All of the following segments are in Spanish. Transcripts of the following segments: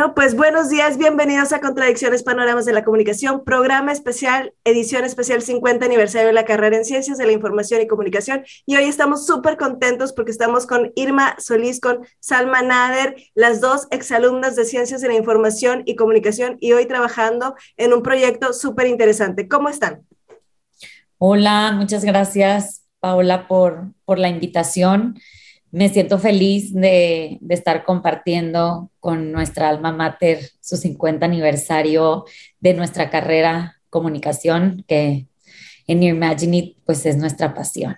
Bueno, pues buenos días, bienvenidos a Contradicciones Panoramas de la Comunicación, programa especial, edición especial 50 aniversario de la carrera en Ciencias de la Información y Comunicación. Y hoy estamos súper contentos porque estamos con Irma Solís, con Salma Nader, las dos exalumnas de Ciencias de la Información y Comunicación y hoy trabajando en un proyecto súper interesante. ¿Cómo están? Hola, muchas gracias, Paola, por, por la invitación me siento feliz de, estar compartiendo con nuestra alma mater su 50 aniversario de nuestra carrera comunicación, que en Imagine It, pues es nuestra pasión.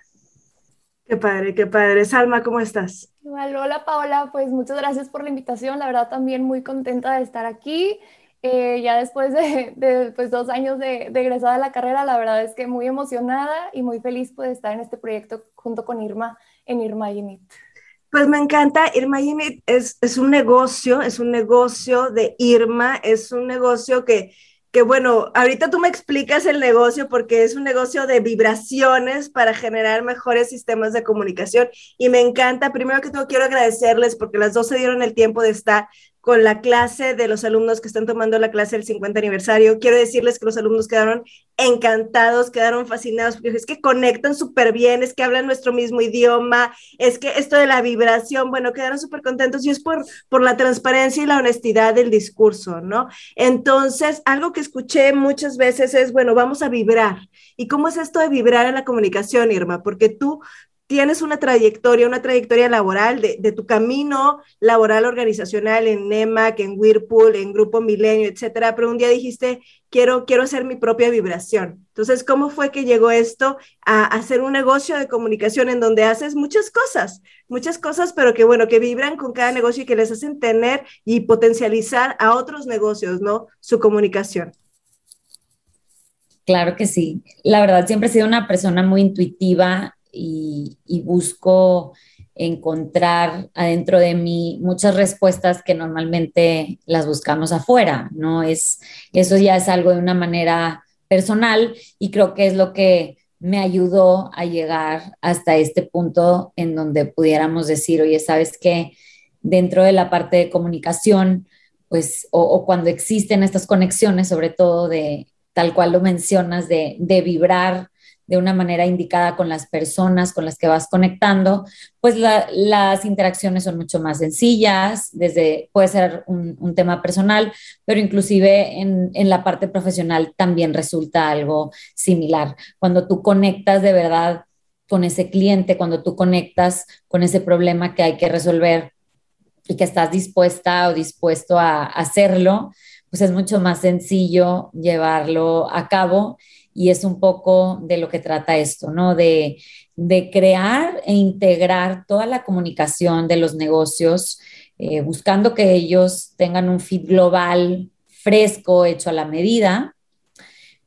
Qué padre, qué padre. Salma, ¿cómo estás? hola Paola, pues muchas gracias por la invitación. La verdad también muy contenta de estar aquí. Eh, ya después de, pues, dos años de, de, egresada a la carrera, la verdad es que muy emocionada y muy feliz de estar en este proyecto junto con Irma en Irma Unit. Pues me encanta, Irma Unit es, es un negocio, es un negocio de Irma, es un negocio que, que, bueno, ahorita tú me explicas el negocio porque es un negocio de vibraciones para generar mejores sistemas de comunicación y me encanta. Primero que todo quiero agradecerles porque las dos se dieron el tiempo de estar con la clase de los alumnos que están tomando la clase del 50 aniversario. Quiero decirles que los alumnos quedaron encantados, quedaron fascinados, porque es que conectan súper bien, es que hablan nuestro mismo idioma, es que esto de la vibración, bueno, quedaron súper contentos y es por, por la transparencia y la honestidad del discurso, ¿no? Entonces, algo que escuché muchas veces es, bueno, vamos a vibrar. ¿Y cómo es esto de vibrar en la comunicación, Irma? Porque tú tienes una trayectoria, una trayectoria laboral de, tu camino laboral organizacional en NEMAC, en Whirlpool, en Grupo Milenio, etcétera, pero un día dijiste, quiero, quiero hacer mi propia vibración. Entonces, ¿cómo fue que llegó esto a hacer un negocio de comunicación en donde haces muchas cosas, muchas cosas, pero que bueno, que vibran con cada negocio y que les hacen tener y potencializar a otros negocios, ¿no? Su comunicación. Claro que sí. La verdad, siempre he sido una persona muy intuitiva y, busco encontrar adentro de mí muchas respuestas que normalmente las buscamos afuera, ¿no? Es, eso ya es algo de una manera personal y creo que es lo que me ayudó a llegar hasta este punto en donde pudiéramos decir, oye, sabes que dentro de la parte de comunicación, pues, o, cuando existen estas conexiones, sobre todo de tal cual lo mencionas, de, de vibrar de una manera indicada con las personas con las que vas conectando, pues las interacciones son mucho más sencillas, desde puede ser un, tema personal, pero inclusive en, en, la parte profesional también resulta algo similar. Cuando tú conectas de verdad con ese cliente, cuando tú conectas con ese problema que hay que resolver y que estás dispuesta o dispuesto a hacerlo, pues es mucho más sencillo llevarlo a cabo y es un poco de lo que trata esto, ¿no? De, crear e integrar toda la comunicación de los negocios, eh, buscando que ellos tengan un feed global fresco, hecho a la medida,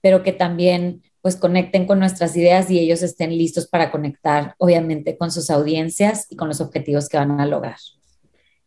pero que también pues conecten con nuestras ideas y ellos estén listos para conectar, obviamente, con sus audiencias y con los objetivos que van a lograr.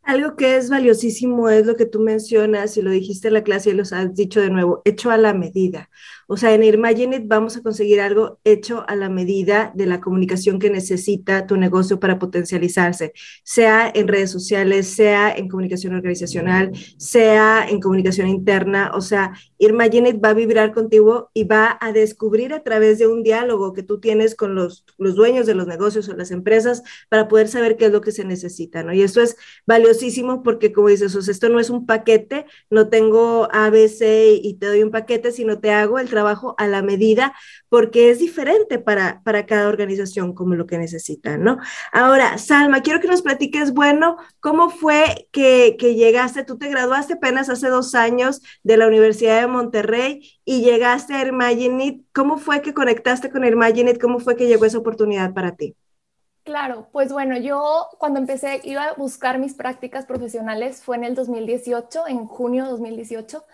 Algo que es valiosísimo es lo que tú mencionas y lo dijiste en la clase y lo has dicho de nuevo, hecho a la medida. O sea, en Irmagenet vamos a conseguir algo hecho a la medida de la comunicación que necesita tu negocio para potencializarse, sea en redes sociales, sea en comunicación organizacional, sea en comunicación interna. O sea, Irmagenet va a vibrar contigo y va a descubrir a través de un diálogo que tú tienes con los, los dueños de los negocios o las empresas para poder saber qué es lo que se necesita, ¿no? Y esto es valiosísimo porque, como dices, esto no es un paquete, no tengo ABC y te doy un paquete, sino te hago el trabajo trabajo a la medida porque es diferente para, para cada organización como lo que necesitan, ¿no? Ahora, Salma, quiero que nos platiques, bueno, ¿cómo fue que, que llegaste? Tú te graduaste apenas hace dos años de la Universidad de Monterrey y llegaste a Imaginit. ¿Cómo fue que conectaste con Imaginit? ¿Cómo fue que llegó esa oportunidad para ti? Claro, pues bueno, yo cuando empecé, iba a buscar mis prácticas profesionales, fue en el 2018, en junio de 2018,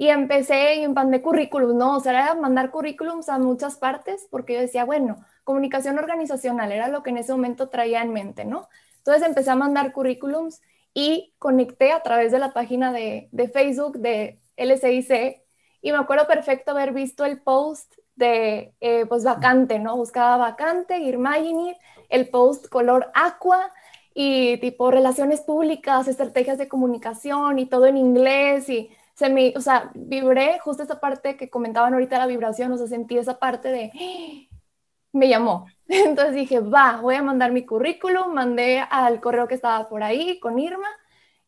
y empecé y mandé currículum, ¿no? O sea, era mandar currículums a muchas partes porque yo decía, bueno, comunicación organizacional era lo que en ese momento traía en mente, ¿no? Entonces empecé a mandar currículums y conecté a través de la página de, de Facebook de LCIC y me acuerdo perfecto haber visto el post de, eh, pues, vacante, ¿no? Buscaba vacante, Irmaginir, el post color aqua y tipo relaciones públicas, estrategias de comunicación y todo en inglés y se me, o sea, vibré justo esa parte que comentaban ahorita la vibración, o sea, sentí esa parte de, me llamó. Entonces dije, va, voy a mandar mi currículum, mandé al correo que estaba por ahí con Irma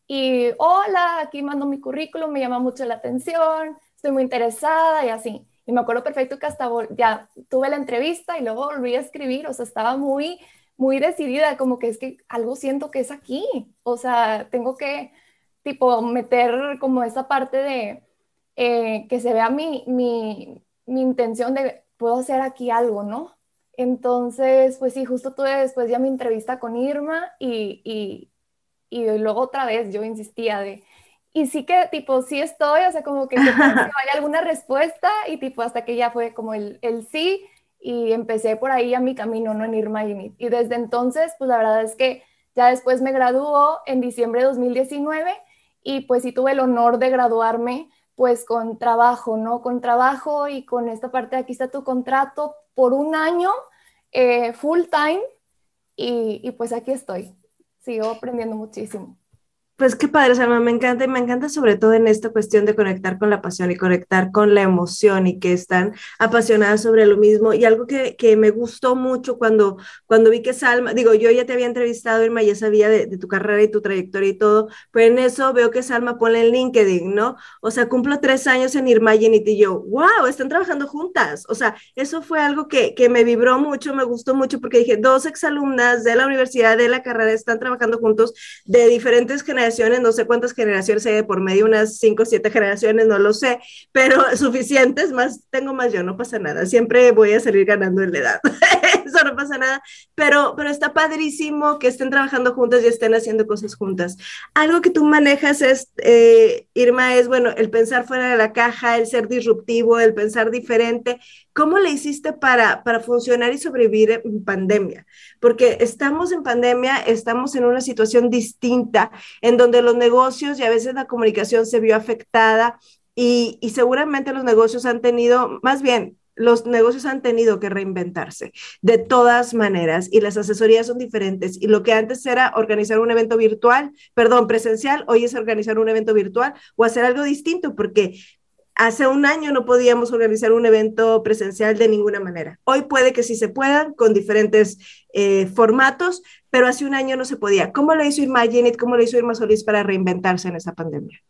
y, hola, aquí mando mi currículum, me llama mucho la atención, estoy muy interesada y así. Y me acuerdo perfecto que hasta ya tuve la entrevista y luego volví a escribir, o sea, estaba muy, muy decidida, como que es que algo siento que es aquí, o sea, tengo que tipo meter como esa parte de eh, que se vea mi, mi, mi, intención de puedo hacer aquí algo, ¿no? Entonces, pues sí, justo tuve después ya mi entrevista con Irma y, y, y luego otra vez yo insistía de, y sí que tipo, sí estoy, o sea, como que, que vaya alguna respuesta y tipo hasta que ya fue como el, el sí y empecé por ahí a mi camino, ¿no? En Irma Unit. Y desde entonces, pues la verdad es que ya después me graduó en diciembre de 2019 y pues sí tuve el honor de graduarme pues con trabajo, ¿no? Con trabajo y con esta parte, aquí está tu contrato por un año eh, full time y, y pues aquí estoy, sigo aprendiendo muchísimo. Pues qué padre, Salma, me encanta y me encanta sobre todo en esta cuestión de conectar con la pasión y conectar con la emoción y que están apasionadas sobre lo mismo. Y algo que, que me gustó mucho cuando, cuando vi que Salma, digo, yo ya te había entrevistado, Irma, ya sabía de, de, tu carrera y tu trayectoria y todo, pero en eso veo que Salma pone en LinkedIn, ¿no? O sea, cumplo tres años en Irma y yo, wow, están trabajando juntas. O sea, eso fue algo que, que me vibró mucho, me gustó mucho porque dije, dos exalumnas de la universidad, de la carrera, están trabajando juntos de diferentes generaciones no sé cuántas generaciones hay por medio, unas cinco o siete generaciones, no lo sé, pero suficientes, más tengo más yo, no pasa nada, siempre voy a salir ganando en la edad, eso no pasa nada, pero, pero está padrísimo que estén trabajando juntas y estén haciendo cosas juntas. Algo que tú manejas es, eh, Irma, es, bueno, el pensar fuera de la caja, el ser disruptivo, el pensar diferente, ¿Cómo le hiciste para, para funcionar y sobrevivir en pandemia? Porque estamos en pandemia, estamos en una situación distinta en donde los negocios y a veces la comunicación se vio afectada y, y seguramente los negocios han tenido, más bien, los negocios han tenido que reinventarse de todas maneras y las asesorías son diferentes. Y lo que antes era organizar un evento virtual, perdón, presencial, hoy es organizar un evento virtual o hacer algo distinto, porque Hace un año no podíamos organizar un evento presencial de ninguna manera. Hoy puede que sí se puedan con diferentes eh, formatos, pero hace un año no se podía. ¿Cómo lo hizo Irma Jenit? ¿Cómo lo hizo Irma Solís para reinventarse en esa pandemia?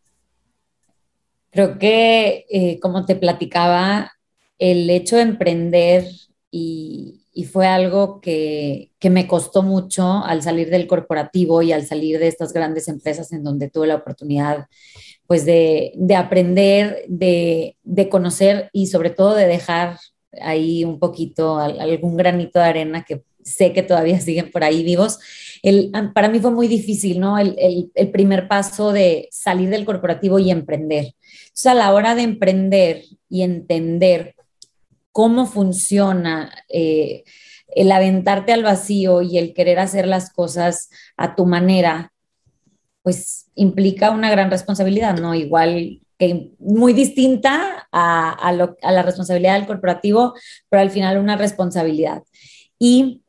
Creo que, eh, como te platicaba, el hecho de emprender y, fue algo que, que, me costó mucho al salir del corporativo y al salir de estas grandes empresas en donde tuve la oportunidad pues de, de aprender, de, de, conocer y sobre todo de dejar ahí un poquito, algún granito de arena que sé que todavía siguen por ahí vivos. El, para mí fue muy difícil, ¿no? El, el, el, primer paso de salir del corporativo y emprender. Entonces, a la hora de emprender y entender cómo funciona eh, el aventarte al vacío y el querer hacer las cosas a tu manera, pues implica una gran responsabilidad, ¿no? Igual que muy distinta a, la responsabilidad del corporativo, pero al final una responsabilidad. Y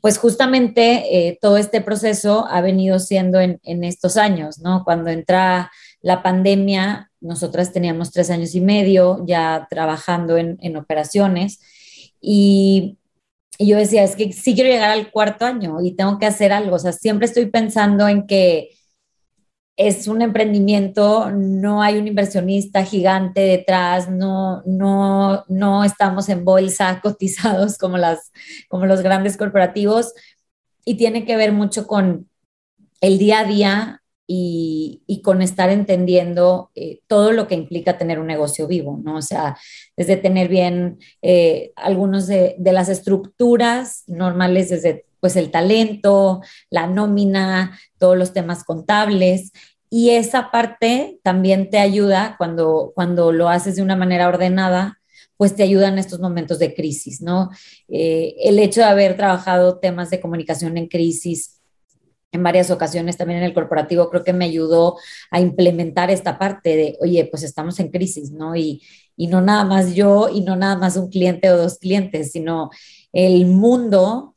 pues justamente eh, todo este proceso ha venido siendo en, en, estos años, ¿no? Cuando entra la pandemia, nosotras teníamos tres años y medio ya trabajando en, en operaciones y y yo decía, es que sí quiero llegar al cuarto año y tengo que hacer algo. O sea, siempre estoy pensando en que es un emprendimiento, no hay un inversionista gigante detrás, no, no, no estamos en bolsa cotizados como, las, como los grandes corporativos y tiene que ver mucho con el día a día y, y con estar entendiendo eh, todo lo que implica tener un negocio vivo, ¿no? O sea, desde tener bien eh, algunos de, de las estructuras normales, desde pues el talento, la nómina, todos los temas contables. Y esa parte también te ayuda cuando, cuando lo haces de una manera ordenada, pues te ayuda en estos momentos de crisis, ¿no? Eh, el hecho de haber trabajado temas de comunicación en crisis en varias ocasiones también en el corporativo, creo que me ayudó a implementar esta parte de, oye, pues estamos en crisis, ¿no? Y, y no nada más yo y no nada más un cliente o dos clientes, sino el mundo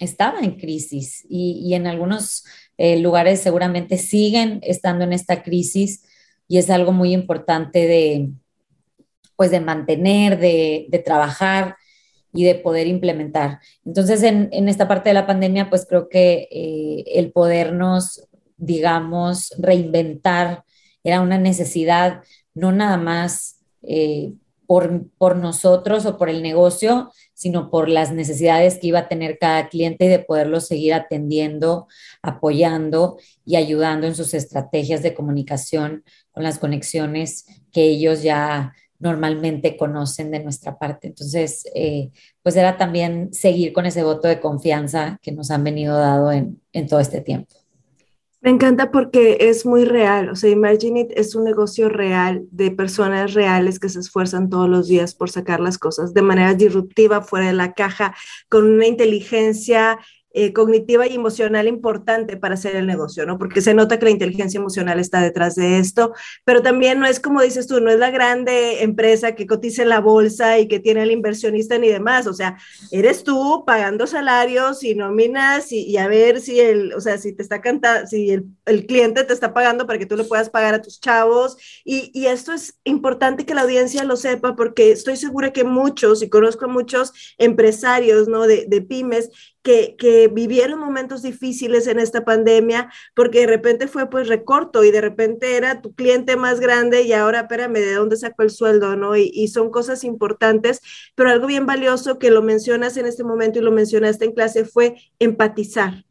estaba en crisis y, en algunos eh, lugares seguramente siguen estando en esta crisis y es algo muy importante de, pues de mantener, de, trabajar y de poder implementar. Entonces, en, esta parte de la pandemia, pues creo que eh, el podernos, digamos, reinventar era una necesidad, no nada más eh, por, por nosotros o por el negocio, sino por las necesidades que iba a tener cada cliente y de poderlo seguir atendiendo, apoyando y ayudando en sus estrategias de comunicación con las conexiones que ellos ya normalmente conocen de nuestra parte. Entonces, eh, pues era también seguir con ese voto de confianza que nos han venido dado en, en todo este tiempo. Me encanta porque es muy real, o sea, Imagine It es un negocio real de personas reales que se esfuerzan todos los días por sacar las cosas de manera disruptiva, fuera de la caja, con una inteligencia eh, cognitiva y emocional importante para hacer el negocio, ¿no? Porque se nota que la inteligencia emocional está detrás de esto, pero también no es como dices tú, no es la grande empresa que cotiza en la bolsa y que tiene al inversionista ni demás, o sea, eres tú pagando salarios y nóminas y, a ver si el, o sea, si te está cantando, si el, cliente te está pagando para que tú le puedas pagar a tus chavos y, y esto es importante que la audiencia lo sepa porque estoy segura que muchos, y conozco a muchos empresarios, ¿no? De, de pymes que, vivieron momentos difíciles en esta pandemia, porque de repente fue pues recorto y de repente era tu cliente más grande y ahora espérame, ¿de dónde sacó el sueldo? ¿no? Y, y son cosas importantes, pero algo bien valioso que lo mencionas en este momento y lo mencionaste en clase fue empatizar,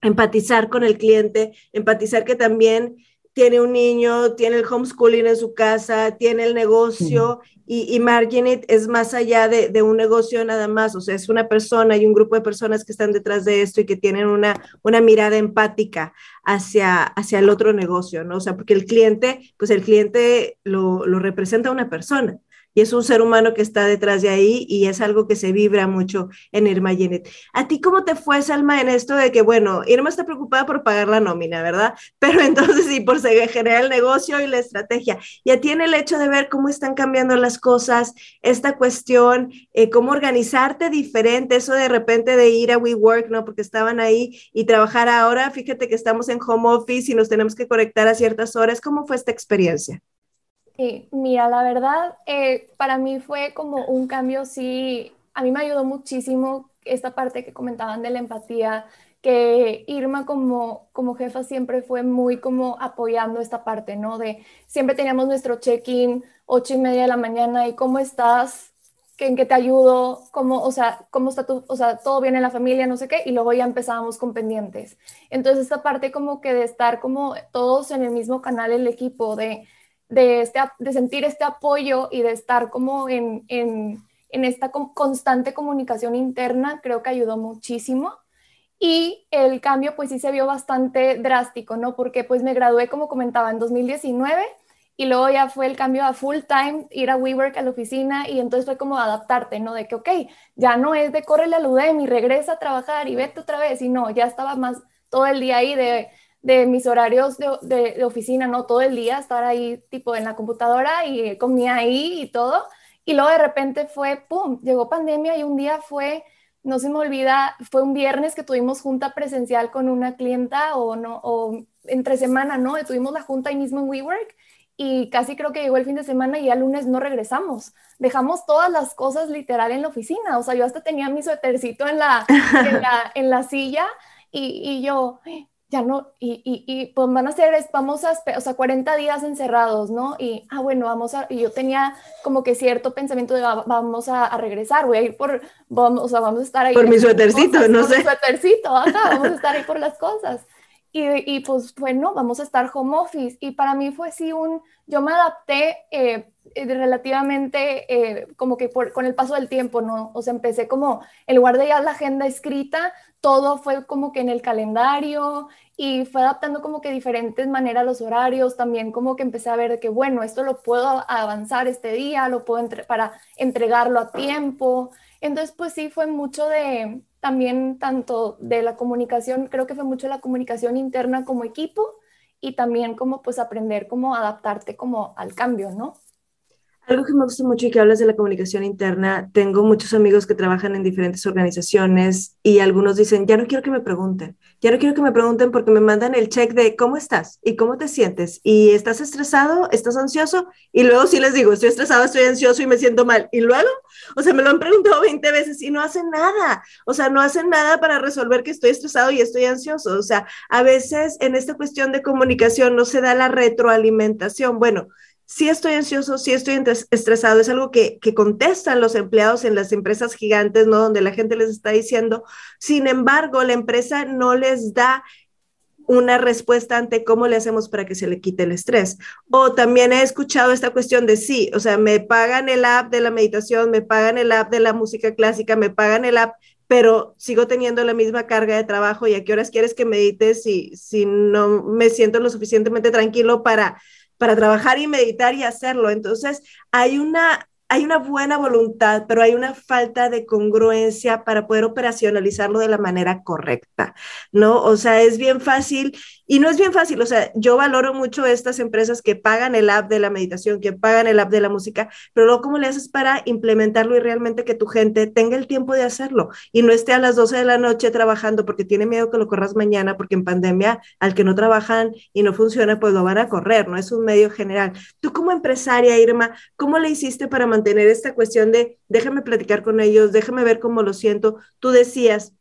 empatizar con el cliente, empatizar que también tiene un niño, tiene el homeschooling en su casa, tiene el negocio y, y Marginit es más allá de, un negocio nada más, o sea, es una persona y un grupo de personas que están detrás de esto y que tienen una, una mirada empática hacia, hacia el otro negocio, ¿no? O sea, porque el cliente, pues el cliente lo, lo representa una persona y es un ser humano que está detrás de ahí y es algo que se vibra mucho en Irma Jenet. ¿A ti cómo te fue, Salma, en esto de que, bueno, Irma está preocupada por pagar la nómina, ¿verdad? Pero entonces sí, por generar el negocio y la estrategia. Y a ti en el hecho de ver cómo están cambiando las cosas, esta cuestión, eh, cómo organizarte diferente, eso de repente de ir a WeWork, ¿no? Porque estaban ahí y trabajar ahora, fíjate que estamos en home office y nos tenemos que conectar a ciertas horas. ¿Cómo fue esta experiencia? Sí, mira, la verdad, eh, para mí fue como un cambio, sí, a mí me ayudó muchísimo esta parte que comentaban de la empatía, que Irma como, como jefa siempre fue muy como apoyando esta parte, ¿no? De siempre teníamos nuestro check-in, ocho y media de la mañana, y cómo estás, ¿en qué te ayudo? ¿Cómo, o sea, cómo está tu, o sea, todo bien en la familia, no sé qué? Y luego ya empezábamos con pendientes. Entonces, esta parte como que de estar como todos en el mismo canal, el equipo, de de, este, de sentir este apoyo y de estar como en, en, en esta constante comunicación interna, creo que ayudó muchísimo. Y el cambio pues sí se vio bastante drástico, ¿no? Porque pues me gradué, como comentaba, en 2019 y luego ya fue el cambio a full time, ir a WeWork a la oficina y entonces fue como adaptarte, ¿no? De que, ok, ya no es de córrele al UDEM regresa a trabajar y vete otra vez, y no, ya estaba más todo el día ahí de de mis horarios de, de, oficina, ¿no? Todo el día estar ahí tipo en la computadora y comía ahí y todo. Y luego de repente fue, ¡pum!, llegó pandemia y un día fue, no se me olvida, fue un viernes que tuvimos junta presencial con una clienta o, no, o entre semana, ¿no? Tuvimos la junta ahí mismo en WeWork y casi creo que llegó el fin de semana y ya lunes no regresamos. Dejamos todas las cosas literal en la oficina. O sea, yo hasta tenía mi suétercito en la, en la, en la silla y, y yo, ya no, y, y, y, pues van a ser, vamos a, o sea, 40 días encerrados, ¿no? Y, ah, bueno, vamos a, y yo tenía como que cierto pensamiento de vamos a, regresar, voy a ir por, vamos, o sea, vamos a estar ahí. Por mi suétercito, no sé. Por mi suétercito, ajá, vamos a estar ahí por las cosas. Y, y, pues, bueno, vamos a estar home office. Y para mí fue así un, yo me adapté eh, relativamente eh, como que por, con el paso del tiempo, ¿no? O sea, empecé como, en lugar de ya la agenda escrita, todo fue como que en el calendario y fue adaptando como que diferentes maneras los horarios, también como que empecé a ver que, bueno, esto lo puedo avanzar este día, lo puedo para entregarlo a tiempo. Entonces, pues sí, fue mucho de también tanto de la comunicación, creo que fue mucho la comunicación interna como equipo y también como pues aprender cómo adaptarte como al cambio, ¿no? Algo que me gusta mucho y que hablas de la comunicación interna, tengo muchos amigos que trabajan en diferentes organizaciones y algunos dicen, ya no quiero que me pregunten, ya no quiero que me pregunten porque me mandan el check de cómo estás y cómo te sientes y estás estresado, estás ansioso y luego sí les digo, estoy estresado, estoy ansioso y me siento mal y luego, o sea, me lo han preguntado 20 veces y no hacen nada, o sea, no hacen nada para resolver que estoy estresado y estoy ansioso, o sea, a veces en esta cuestión de comunicación no se da la retroalimentación, bueno, si estoy ansioso, si estoy estresado, es algo que, que, contestan los empleados en las empresas gigantes, ¿no? Donde la gente les está diciendo, sin embargo, la empresa no les da una respuesta ante cómo le hacemos para que se le quite el estrés. O también he escuchado esta cuestión de sí, o sea, me pagan el app de la meditación, me pagan el app de la música clásica, me pagan el app, pero sigo teniendo la misma carga de trabajo y a qué horas quieres que medites si, si no me siento lo suficientemente tranquilo para para trabajar y meditar y hacerlo. Entonces, hay una, hay una buena voluntad, pero hay una falta de congruencia para poder operacionalizarlo de la manera correcta, ¿no? O sea, es bien fácil y no es bien fácil, o sea, yo valoro mucho estas empresas que pagan el app de la meditación, que pagan el app de la música, pero luego, ¿cómo le haces para implementarlo y realmente que tu gente tenga el tiempo de hacerlo y no esté a las 12 de la noche trabajando porque tiene miedo que lo corras mañana, porque en pandemia al que no trabajan y no funciona, pues lo van a correr, ¿no? Es un medio general. Tú como empresaria, Irma, ¿cómo le hiciste para mantener esta cuestión de déjame platicar con ellos, déjame ver cómo lo siento? Tú decías,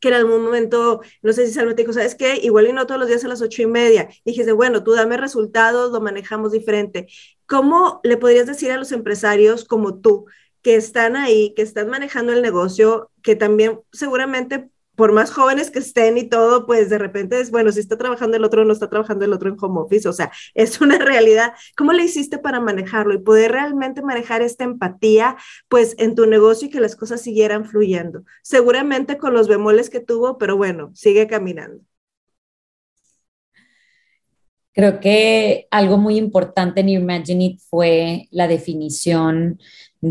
que en algún momento, no sé si Salma te dijo, ¿sabes qué? Igual y no todos los días a las ocho y media. Y dijiste, bueno, tú dame resultados, lo manejamos diferente. ¿Cómo le podrías decir a los empresarios como tú, que están ahí, que están manejando el negocio, que también seguramente por más jóvenes que estén y todo, pues de repente es, bueno, si está trabajando el otro, no está trabajando el otro en home office, o sea, es una realidad. ¿Cómo le hiciste para manejarlo y poder realmente manejar esta empatía, pues en tu negocio y que las cosas siguieran fluyendo? Seguramente con los bemoles que tuvo, pero bueno, sigue caminando. Creo que algo muy importante en Imagine It fue la definición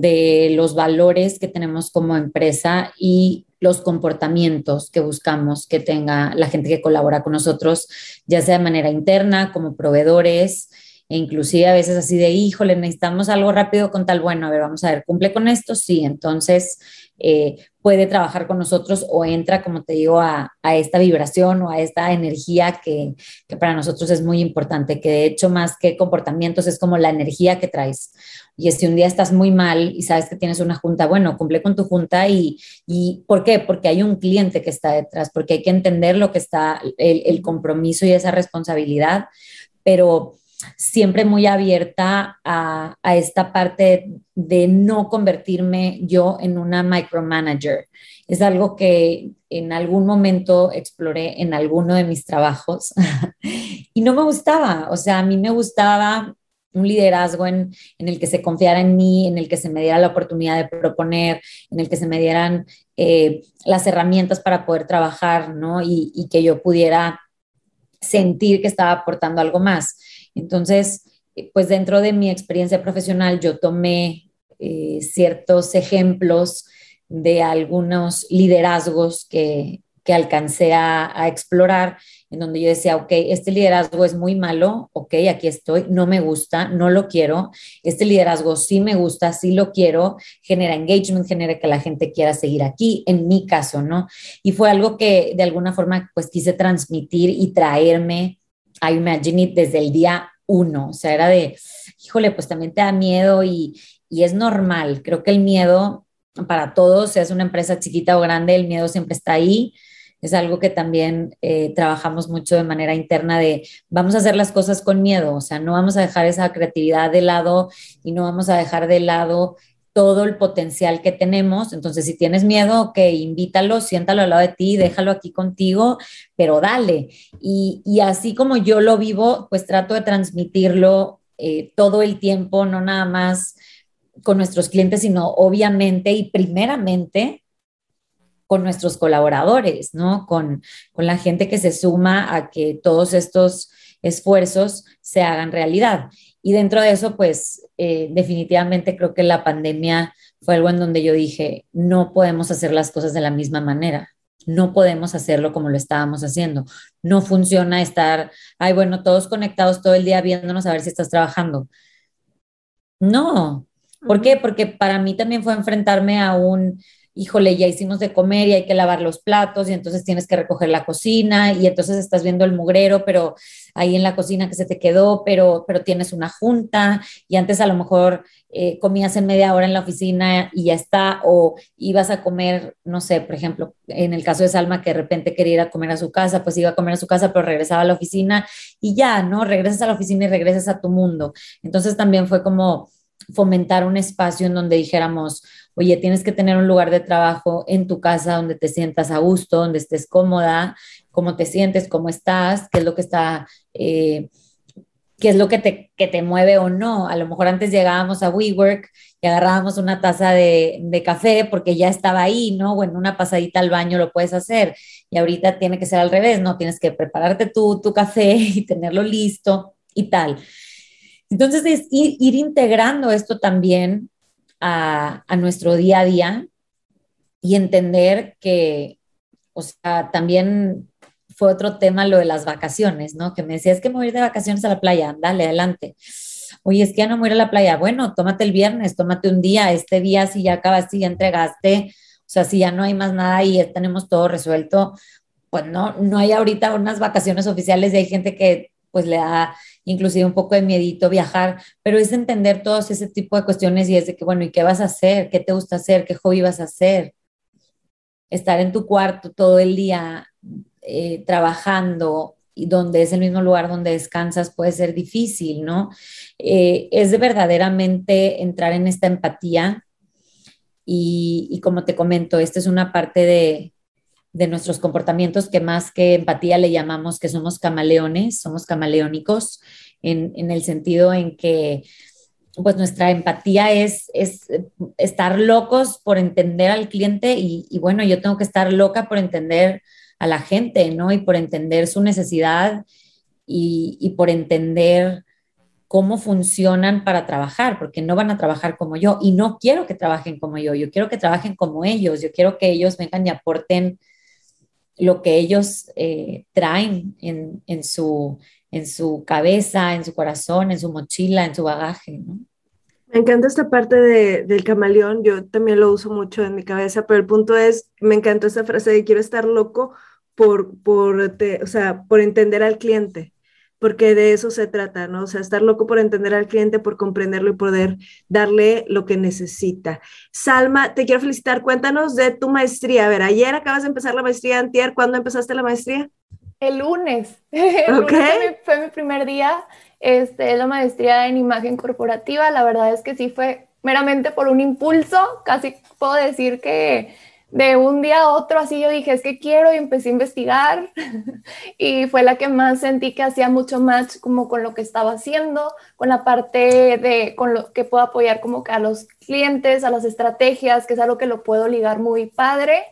de los valores que tenemos como empresa y los comportamientos que buscamos que tenga la gente que colabora con nosotros, ya sea de manera interna, como proveedores, e inclusive a veces así de, híjole, necesitamos algo rápido con tal, bueno, a ver, vamos a ver, ¿cumple con esto? Sí, entonces eh, puede trabajar con nosotros o entra, como te digo, a, esta vibración o a esta energía que, que, para nosotros es muy importante, que de hecho más que comportamientos es como la energía que traes. Y si un día estás muy mal y sabes que tienes una junta, bueno, cumple con tu junta y, y ¿por qué? Porque hay un cliente que está detrás, porque hay que entender lo que está, el compromiso y esa responsabilidad, pero siempre muy abierta a, esta parte de no convertirme yo en una micromanager. Es algo que en algún momento exploré en alguno de mis trabajos y no me gustaba. O sea, a mí me gustaba un liderazgo en, el que se confiara en mí, en el que se me diera la oportunidad de proponer, en el que se me dieran eh, las herramientas para poder trabajar, ¿no? Y, y que yo pudiera sentir que estaba aportando algo más. Entonces, eh, pues dentro de mi experiencia profesional, yo tomé eh, ciertos ejemplos de algunos liderazgos que, alcancé a, explorar, en donde yo decía, ok, este liderazgo es muy malo, ok, aquí estoy, no me gusta, no lo quiero, este liderazgo sí me gusta, sí lo quiero, genera engagement, genera que la gente quiera seguir aquí, en mi caso, ¿no? Y fue algo que de alguna forma pues quise transmitir y traerme a Imagine It desde el día uno, o sea, era de, híjole, pues también te da miedo y, y es normal, creo que el miedo para todos, seas una empresa chiquita o grande, el miedo siempre está ahí. Es algo que también eh, trabajamos mucho de manera interna de vamos a hacer las cosas con miedo, o sea, no vamos a dejar esa creatividad de lado y no vamos a dejar de lado todo el potencial que tenemos. Entonces, si tienes miedo, que invítalo, siéntalo al lado de ti, déjalo aquí contigo, pero dale. Y, así como yo lo vivo, pues trato de transmitirlo eh, todo el tiempo, no nada más con nuestros clientes, sino obviamente y primeramente con nuestros colaboradores, ¿no? Con, con la gente que se suma a que todos estos esfuerzos se hagan realidad. Y dentro de eso, pues eh, definitivamente creo que la pandemia fue algo en donde yo dije, no podemos hacer las cosas de la misma manera, no podemos hacerlo como lo estábamos haciendo. No funciona estar, ay, bueno, todos conectados todo el día viéndonos a ver si estás trabajando. No, ¿Por qué? Porque para mí también fue enfrentarme a un, híjole, ya hicimos de comer y hay que lavar los platos y entonces tienes que recoger la cocina y entonces estás viendo el mugrero, pero ahí en la cocina que se te quedó, pero, pero tienes una junta y antes a lo mejor eh, comías en media hora en la oficina y ya está, o ibas a comer, no sé, por ejemplo, en el caso de Salma que de repente quería ir a comer a su casa, pues iba a comer a su casa, pero regresaba a la oficina y ya, ¿no? Regresas a la oficina y regresas a tu mundo. Entonces también fue como fomentar un espacio en donde dijéramos, oye, tienes que tener un lugar de trabajo en tu casa donde te sientas a gusto, donde estés cómoda, cómo te sientes, cómo estás, qué es lo que está, eh, qué es lo que te, que te mueve o no. A lo mejor antes llegábamos a WeWork y agarrábamos una taza de, de, café porque ya estaba ahí, ¿no? O en una pasadita al baño lo puedes hacer. Y ahorita tiene que ser al revés, ¿no? Tienes que prepararte tu, tu café y tenerlo listo y tal. Entonces, es ir integrando esto también a, nuestro día a día y entender que, o sea, también fue otro tema lo de las vacaciones, ¿no? Que me decía, es que me de vacaciones a la playa, dale, adelante. Oye, es que ya no a la playa. Bueno, tómate el viernes, tómate un día, este día si ya acabaste, ya entregaste, o sea, si ya no hay más nada y ya tenemos todo resuelto, pues no, no hay ahorita unas vacaciones oficiales y hay gente que pues le da inclusive un poco de miedito viajar, pero es entender todos ese tipo de cuestiones y es de que, bueno, ¿y qué vas a hacer? ¿Qué te gusta hacer? ¿Qué hobby vas a hacer? Estar en tu cuarto todo el día eh, trabajando y donde es el mismo lugar donde descansas puede ser difícil, ¿no? Eh, es de verdaderamente entrar en esta empatía y, y como te comento, esta es una parte de, de nuestros comportamientos que más que empatía le llamamos que somos camaleones, somos camaleónicos en, en el sentido en que pues nuestra empatía es, es estar locos por entender al cliente y, y, bueno, yo tengo que estar loca por entender a la gente, ¿no? Y por entender su necesidad y, y por entender cómo funcionan para trabajar, porque no van a trabajar como yo y no quiero que trabajen como yo, yo quiero que trabajen como ellos, yo quiero que ellos vengan y aporten lo que ellos eh, traen en, en, su, en su cabeza, en su corazón, en su mochila, en su bagaje, ¿no? Me encanta esta parte de, del camaleón, yo también lo uso mucho en mi cabeza, pero el punto es, me encantó esa frase de quiero estar loco por, por, o sea, por entender al cliente porque de eso se trata, ¿no? O sea, estar loco por entender al cliente, por comprenderlo y poder darle lo que necesita. Salma, te quiero felicitar. Cuéntanos de tu maestría. A ver, ayer acabas de empezar la maestría, Antier. ¿Cuándo empezaste la maestría? El lunes. El okay. lunes fue, mi, fue mi, primer día. Este, la maestría en imagen corporativa. La verdad es que sí fue meramente por un impulso. Casi puedo decir que de un día a otro así yo dije, es que quiero y empecé a investigar y fue la que más sentí que hacía mucho match como con lo que estaba haciendo, con la parte de, con lo que puedo apoyar como que a los clientes, a las estrategias, que es algo que lo puedo ligar muy padre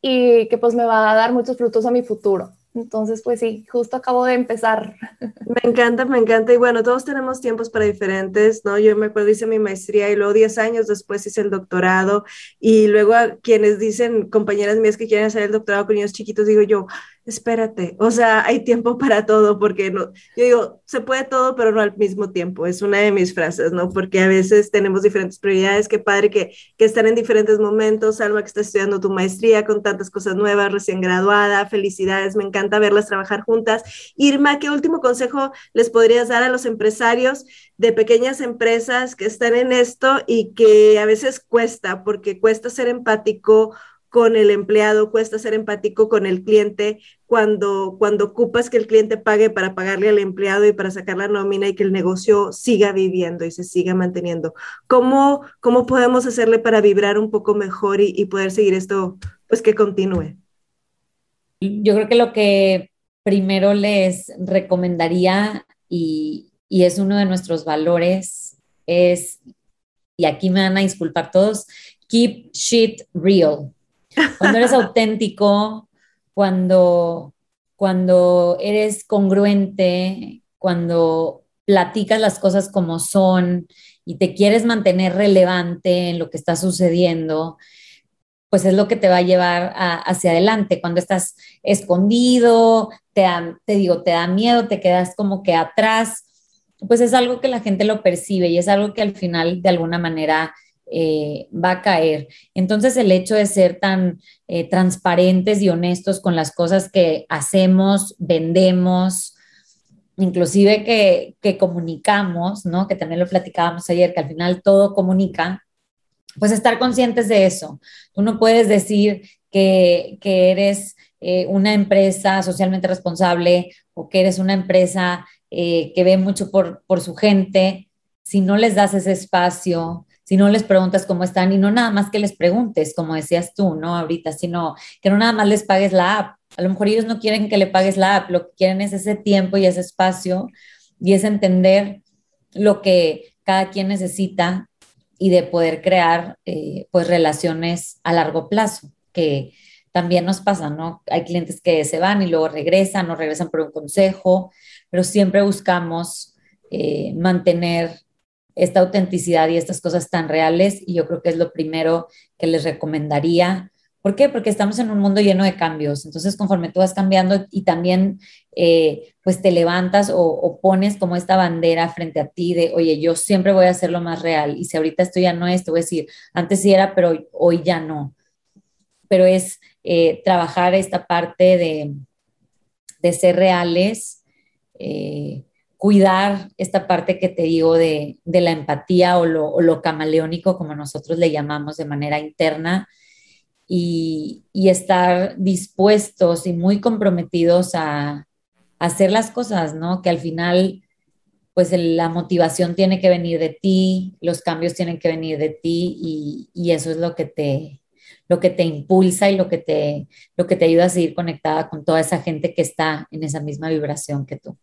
y que pues me va a dar muchos frutos a mi futuro. Entonces, pues sí, justo acabo de empezar. Me encanta, me encanta. Y bueno, todos tenemos tiempos para diferentes, ¿no? Yo me acuerdo, hice mi maestría y luego 10 años después hice el doctorado. Y luego a quienes dicen, compañeras mías que quieren hacer el doctorado con niños chiquitos, digo yo, espérate, o sea, hay tiempo para todo, porque no, yo digo, se puede todo, pero no al mismo tiempo, es una de mis frases, ¿no? Porque a veces tenemos diferentes prioridades, qué padre que, que están en diferentes momentos, Alma que está estudiando tu maestría con tantas cosas nuevas, recién graduada, felicidades, me encanta verlas trabajar juntas. Irma, ¿qué último consejo les podrías dar a los empresarios de pequeñas empresas que están en esto y que a veces cuesta, porque cuesta ser empático? Con el empleado, cuesta ser empático con el cliente cuando, cuando ocupas que el cliente pague para pagarle al empleado y para sacar la nómina y que el negocio siga viviendo y se siga manteniendo. ¿Cómo, cómo podemos hacerle para vibrar un poco mejor y, poder seguir esto, pues que continúe? Yo creo que lo que primero les recomendaría y, y es uno de nuestros valores es, y aquí me van a disculpar todos, keep shit real cuando eres auténtico, cuando, cuando eres congruente, cuando platicas las cosas como son y te quieres mantener relevante en lo que está sucediendo, pues es lo que te va a llevar hacia adelante. Cuando estás escondido, te, da, te digo, te da miedo, te quedas como que atrás, pues es algo que la gente lo percibe y es algo que al final de alguna manera eh, va a caer. Entonces el hecho de ser tan eh, transparentes y honestos con las cosas que hacemos, vendemos, inclusive que, que, comunicamos, ¿no? Que también lo platicábamos ayer, que al final todo comunica, pues estar conscientes de eso. Tú no puedes decir que, que eres eh, una empresa socialmente responsable o que eres una empresa que ve mucho por, por su gente si no les das ese espacio, si no les preguntas cómo están y no nada más que les preguntes, como decías tú, ¿no? Ahorita, sino que no nada más les pagues la app. A lo mejor ellos no quieren que le pagues la app, lo que quieren es ese tiempo y ese espacio y es entender lo que cada quien necesita y de poder crear eh, pues relaciones a largo plazo, que también nos pasa, ¿no? Hay clientes que se van y luego regresan o regresan por un consejo, pero siempre buscamos eh, mantener esta autenticidad y estas cosas tan reales y yo creo que es lo primero que les recomendaría. ¿Por qué? Porque estamos en un mundo lleno de cambios. Entonces, conforme tú vas cambiando y también, eh, pues te levantas o, pones como esta bandera frente a ti de, oye, yo siempre voy a hacer lo más real. Y si ahorita esto ya no es, te voy a decir, antes sí era, pero hoy, ya no. Pero es eh, trabajar esta parte de, de ser reales. Eh, cuidar esta parte que te digo de, la empatía o lo, camaleónico, como nosotros le llamamos de manera interna, y, estar dispuestos y muy comprometidos a, hacer las cosas, ¿no? Que al final, pues la motivación tiene que venir de ti, los cambios tienen que venir de ti y, eso es lo que te lo que te impulsa y lo que te, lo que te ayuda a seguir conectada con toda esa gente que está en esa misma vibración que tú.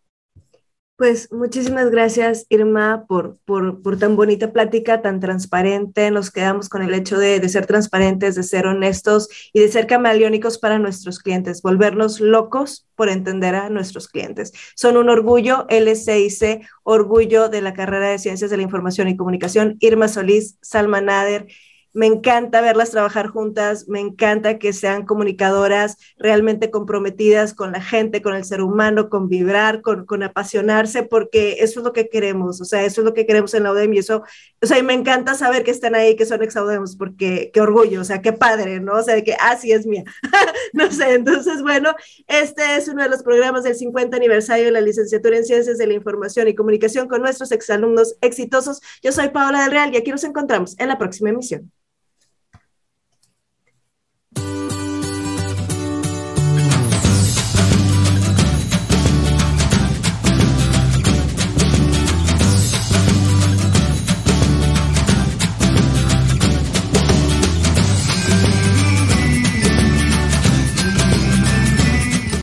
Pues muchísimas gracias, Irma, por, por, por, tan bonita plática, tan transparente. Nos quedamos con el hecho de, de, ser transparentes, de ser honestos y de ser camaleónicos para nuestros clientes, volvernos locos por entender a nuestros clientes. Son un orgullo, LCIC, orgullo de la carrera de Ciencias de la Información y Comunicación, Irma Solís, Salma Nader me encanta verlas trabajar juntas, me encanta que sean comunicadoras realmente comprometidas con la gente, con el ser humano, con vibrar, con, apasionarse, porque eso es lo que queremos, o sea, eso es lo que queremos en la UDEM y eso, o sea, y me encanta saber que están ahí, que son ex porque qué orgullo, o sea, qué padre, ¿no? O sea, de que, ah, sí es mía, no sé, entonces, bueno, este es uno de los programas del 50 aniversario de la licenciatura en Ciencias de la Información y Comunicación con nuestros exalumnos exitosos. Yo soy Paola del Real y aquí nos encontramos en la próxima emisión.